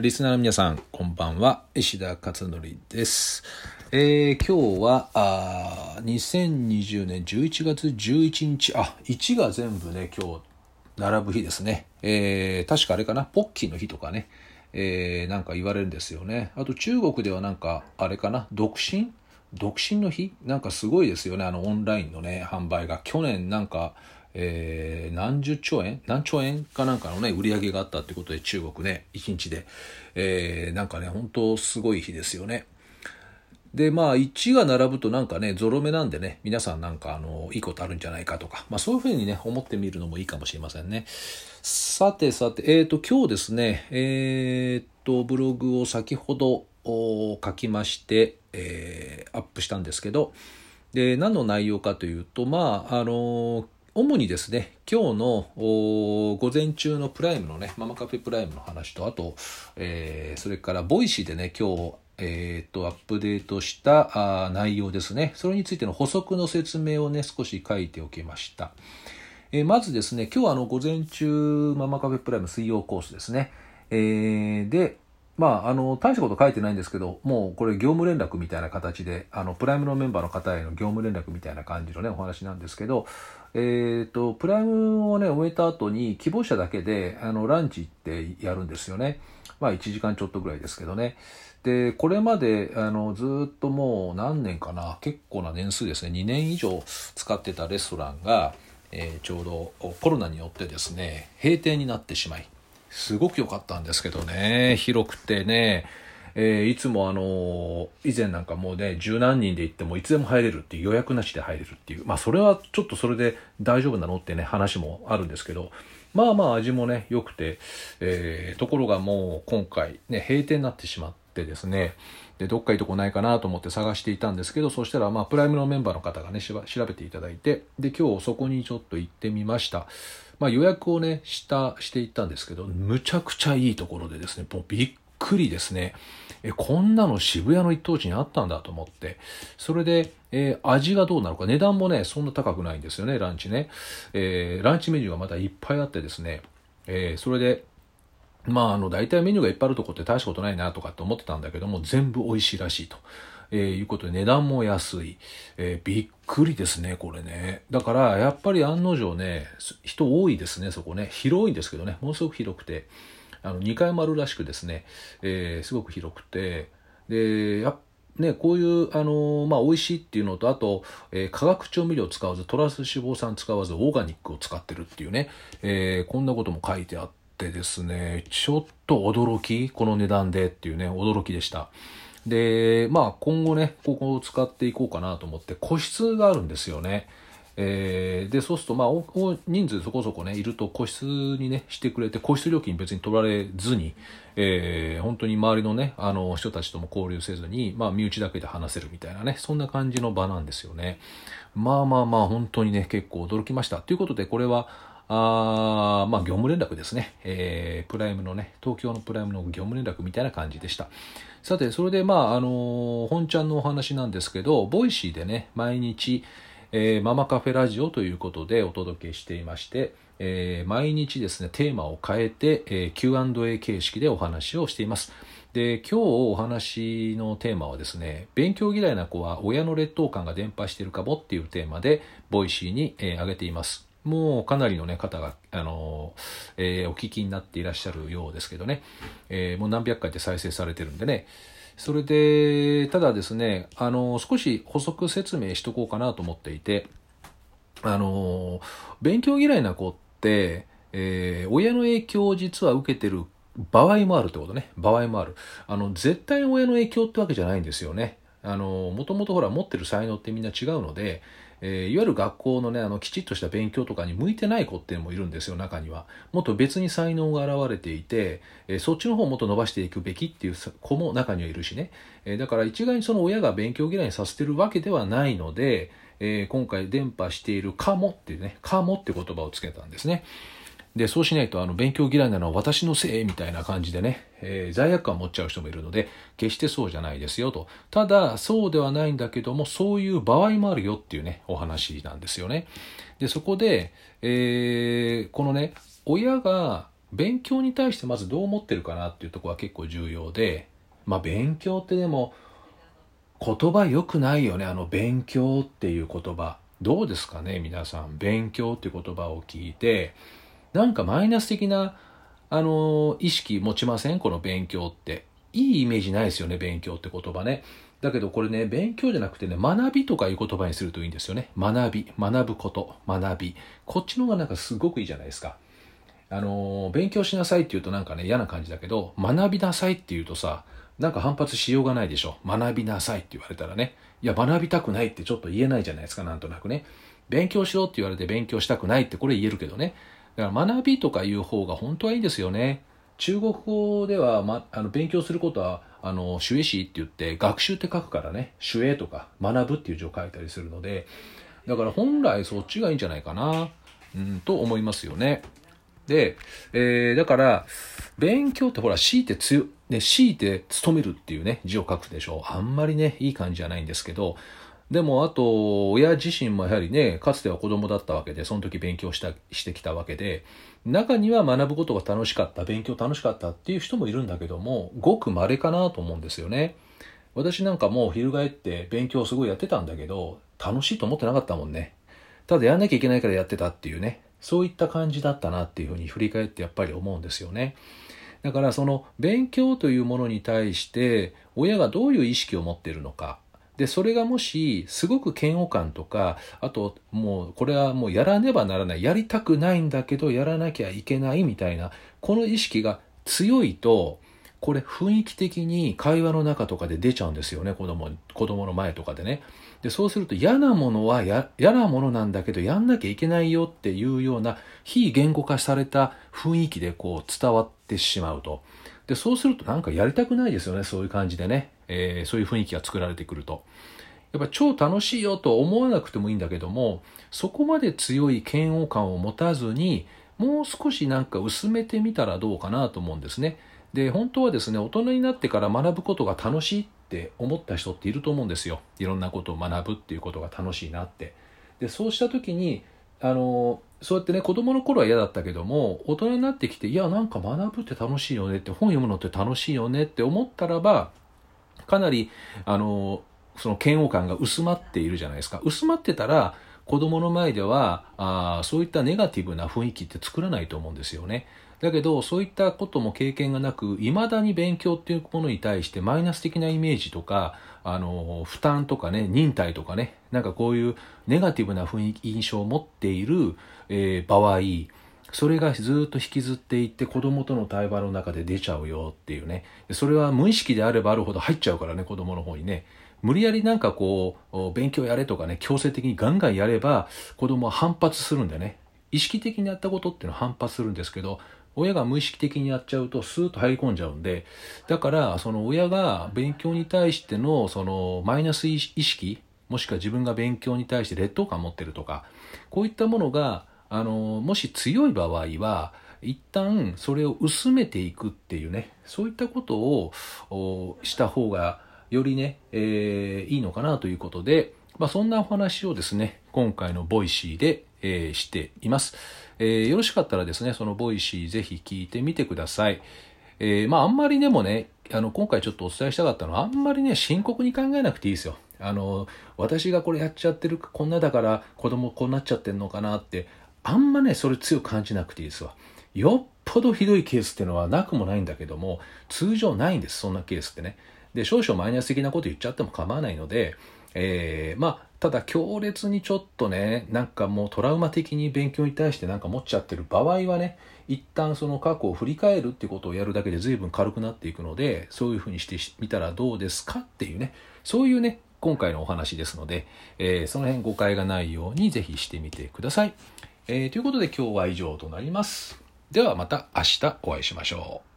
リスナーの皆さん、こんばんは。石田勝則です。えー、今日は、あ2020年11月11日、あ、1が全部ね、今日、並ぶ日ですね。えー、確かあれかな、ポッキーの日とかね、えー、なんか言われるんですよね。あと中国ではなんか、あれかな、独身？独身の日？なんかすごいですよね、あのオンラインのね、販売が。去年なんか、えー、何十兆円？何兆円かなんかのね、売り上げがあったってことで中国ね、1日で。えー、なんかね、本当すごい日ですよね。で、まあ、1が並ぶとなんかね、ゾロ目なんでね、皆さんなんかあの、いいことあるんじゃないかとか、まあそういうふうにね、思ってみるのもいいかもしれませんね。さてさて、えっ、ー、と、今日ですね、えっ、と、ブログを先ほど書きまして、えー、アップしたんですけど、で、何の内容かというと、まあ、あの主にですね、今日の午前中のプライムのね、ママカフェプライムの話と、あと、えー、それから Voicy でね、今日、えっ、ー、と、アップデートしたあ内容ですね。それについての補足の説明をね、少し書いておきました。えー、まずですね、今日はあの、午前中、ママカフェプライム水曜コースですね。えー、で、まあ、あの、大したこと書いてないんですけど、もうこれ業務連絡みたいな形で、あの、プライムのメンバーの方への業務連絡みたいな感じのね、お話なんですけど、えっ、ー、と、プライムをね、終えた後に希望者だけで、あの、ランチ行ってやるんですよね。まあ、1時間ちょっとぐらいですけどね。で、これまで、あの、ずっともう何年かな、結構な年数ですね、2年以上使ってたレストランが、えー、ちょうどコロナによってですね、閉店になってしまい、すごく良かったんですけどね、広くてね、えー、いつもあのー、以前なんかもうね、十何人で行ってもいつでも入れるっていう予約なしで入れるっていう、まあそれはちょっとそれで大丈夫なのってね、話もあるんですけど、まあまあ味もね、良くて、えー、ところがもう今回ね、閉店になってしまってですね、で、どっかいいとこないかなと思って探していたんですけど、そしたらまあプライムのメンバーの方がね、調べていただいて、で、今日そこにちょっと行ってみました。まあ予約をね、した、していったんですけど、むちゃくちゃいいところでですね、もうびっくりですね。え、こんなの渋谷の一等地にあったんだと思って。それで、えー、味がどうなのか、値段もね、そんな高くないんですよね、ランチね。えー、ランチメニューがまたいっぱいあってですね、えー、それで、まあ、あの、大体メニューがいっぱいあるとこって大したことないなとかって思ってたんだけども、全部美味しいらしいと。えー、いうことで値段も安い、えー、びっくりですね、これね。だから、やっぱり案の定ね、人多いですね、そこね。広いんですけどね、ものすごく広くて、あの、2階もあるらしくですね、えー、すごく広くて、で、やね、こういう、あのまあ、美味しいっていうのと、あと、えー、化学調味料を使わず、トラス脂肪酸使わず、オーガニックを使ってるっていうね、えー、こんなことも書いてあってですね、ちょっと驚き、この値段でっていうね、驚きでした。で、まあ今後ね、ここを使っていこうかなと思って、個室があるんですよね。えー、で、そうすると、まあ、人数そこそこね、いると個室にね、してくれて、個室料金別に取られずに、えー、本当に周りのね、あの、人たちとも交流せずに、まあ、身内だけで話せるみたいなね、そんな感じの場なんですよね。まあまあまあ、本当にね、結構驚きました。ということで、これは、あまあ、業務連絡ですね。えー、プライムのね、東京のプライムの業務連絡みたいな感じでした。さて、それで、まあ、あのー、本ちゃんのお話なんですけど、 Voicy でね、毎日、えー、ママカフェラジオということでお届けしていまして、えー、毎日ですね、テーマを変えて、えー、Q&A 形式でお話をしています。で、今日お話のテーマはですね、勉強嫌いな子は親の劣等感が伝播しているかもっていうテーマで、Voicy に、えー、上げています。もうかなりの、ね、方が、あのえー、お聞きになっていらっしゃるようですけどね、えー、もう何百回で再生されてるんでね、それで、ただですね、あの、少し補足説明しとこうかなと思っていて、あの、勉強嫌いな子って、えー、親の影響を実は受けてる場合もあるってことね。場合もある。あの、絶対親の影響ってわけじゃないんですよね。あの、もともとほら持ってる才能ってみんな違うので、えー、いわゆる学校のね、あの、きちっとした勉強とかに向いてない子っていうのもいるんですよ、中には。もっと別に才能が現れていて、えー、そっちの方をもっと伸ばしていくべきっていう子も中にはいるしね。えー、だから一概にその親が勉強嫌いにさせてるわけではないので、え今回伝播しているかもっていうね、かもって言葉をつけたんですね。で、そうしないと、あの、勉強嫌いなのは私のせいみたいな感じでね、えー、罪悪感を持っちゃう人もいるので、決してそうじゃないですよと。ただ、そうではないんだけども、そういう場合もあるよっていうね、お話なんですよね。で、そこで、えー、このね、親が、勉強に対してまずどう思ってるかなっていうところは結構重要で、まあ勉強ってでも言葉良くないよね。あの勉強っていう言葉。どうですかね皆さん。勉強っていう言葉を聞いて、なんかマイナス的な、あの、意識持ちません？この勉強って。いいイメージないですよね、勉強って言葉ね。だけどこれね、勉強じゃなくてね、学びとかいう言葉にするといいんですよね。学び、学ぶこと、学び。こっちの方がなんかすごくいいじゃないですか。あの、勉強しなさいって言うとなんかね、嫌な感じだけど、学びなさいって言うとさ、なんか反発しようがないでしょ。学びなさいって言われたらね。いや、学びたくないってちょっと言えないじゃないですか、なんとなくね。勉強しろって言われて勉強したくないってこれ言えるけどね。だから学びとかいう方が本当はいいですよね。中国語では、ま、あの勉強することは、あの、主詞って言って、学習って書くからね、主営とか学ぶっていう字を書いたりするので、だから本来そっちがいいんじゃないかな、うん、と思いますよね。で、えー、だから、勉強ってほら、強いて強、ね、強いて勤めるっていうね、字を書くでしょう。あんまりね、いい感じじゃないんですけど、でも、あと、親自身もやはりね、かつては子供だったわけで、その時勉強したしてきたわけで、中には学ぶことが楽しかった、勉強楽しかったっていう人もいるんだけども、ごく稀かなと思うんですよね。私なんかもう翻って勉強すごいやってたんだけど、楽しいと思ってなかったもんね。ただやんなきゃいけないからやってたっていうね。そういった感じだったなっていうふうに振り返ってやっぱり思うんですよね。だからその勉強というものに対して親がどういう意識を持っているのか。で、それがもしすごく嫌悪感とか、あともうこれはもうやらねばならない、やりたくないんだけどやらなきゃいけないみたいな、この意識が強いと、これ雰囲気的に会話の中とかで出ちゃうんですよね、子供子供の前とかでね。で、そうすると嫌なものは嫌なものなんだけどやんなきゃいけないよっていうような非言語化された雰囲気でこう伝わってしまうと。で、そうするとなんかやりたくないですよね、そういう感じでね。えー、そういう雰囲気が作られてくると。やっぱ超楽しいよと思わなくてもいいんだけども、そこまで強い嫌悪感を持たずに、もう少しなんか薄めてみたらどうかなと思うんですね。で、本当はですね、大人になってから学ぶことが楽しいって思った人っていると思うんですよ。いろんなことを学ぶっていうことが楽しいなって。で、そうした時に、あの、そうやってね、子供の頃は嫌だったけども、大人になってきて、いや、なんか学ぶって楽しいよねって、本読むのって楽しいよねって思ったらば、かなり、あの、その嫌悪感が薄まっているじゃないですか。薄まってたら、子供の前ではあそういったネガティブな雰囲気って作らないと思うんですよね。だけど、そういったことも経験がなく、未だに勉強っていうものに対してマイナス的なイメージとか、あの、負担とかね、忍耐とかね、なんかこういうネガティブな雰囲気、印象を持っている、えー、場合、それがずっと引きずっていって子供との対話の中で出ちゃうよっていうね。それは無意識であればあるほど入っちゃうからね、子供の方にね。無理やりなんかこう、勉強やれとかね、強制的にガンガンやれば子供は反発するんでね。意識的にやったことっていうのは反発するんですけど、親が無意識的にやっちゃうとスーッと入り込んじゃうんで、だからその親が勉強に対してのそのマイナス意識、もしくは自分が勉強に対して劣等感を持ってるとか、こういったものが、あの、もし強い場合は、一旦それを薄めていくっていうね、そういったことをした方がよりね、えー、いいのかなということで、まあ、そんなお話をですね、今回の Voicy で、えー、しています。えー、よろしかったらですね、その Voicy ぜひ聞いてみてください。え、まあ、あんまりでもね、あの、今回ちょっとお伝えしたかったのは、あんまりね、深刻に考えなくていいですよ。あの、私がこれやっちゃってる、こんなだから子供こうなっちゃってんのかなって、あんまね、それ強く感じなくていいですわ。よっぽどひどいケースっていうのはなくもないんだけども、通常ないんです、そんなケースってね。で、少々マイナス的なこと言っちゃっても構わないので、えー、まあ、ただ強烈にちょっとね、なんかもうトラウマ的に勉強に対してなんか持っちゃってる場合はね、一旦その過去を振り返るっていうことをやるだけで随分軽くなっていくので、そういうふうにしてみたらどうですかっていうね、そういうね、今回のお話ですので、えー、その辺誤解がないようにぜひしてみてください。えー、ということで今日は以上となります。ではまた明日お会いしましょう。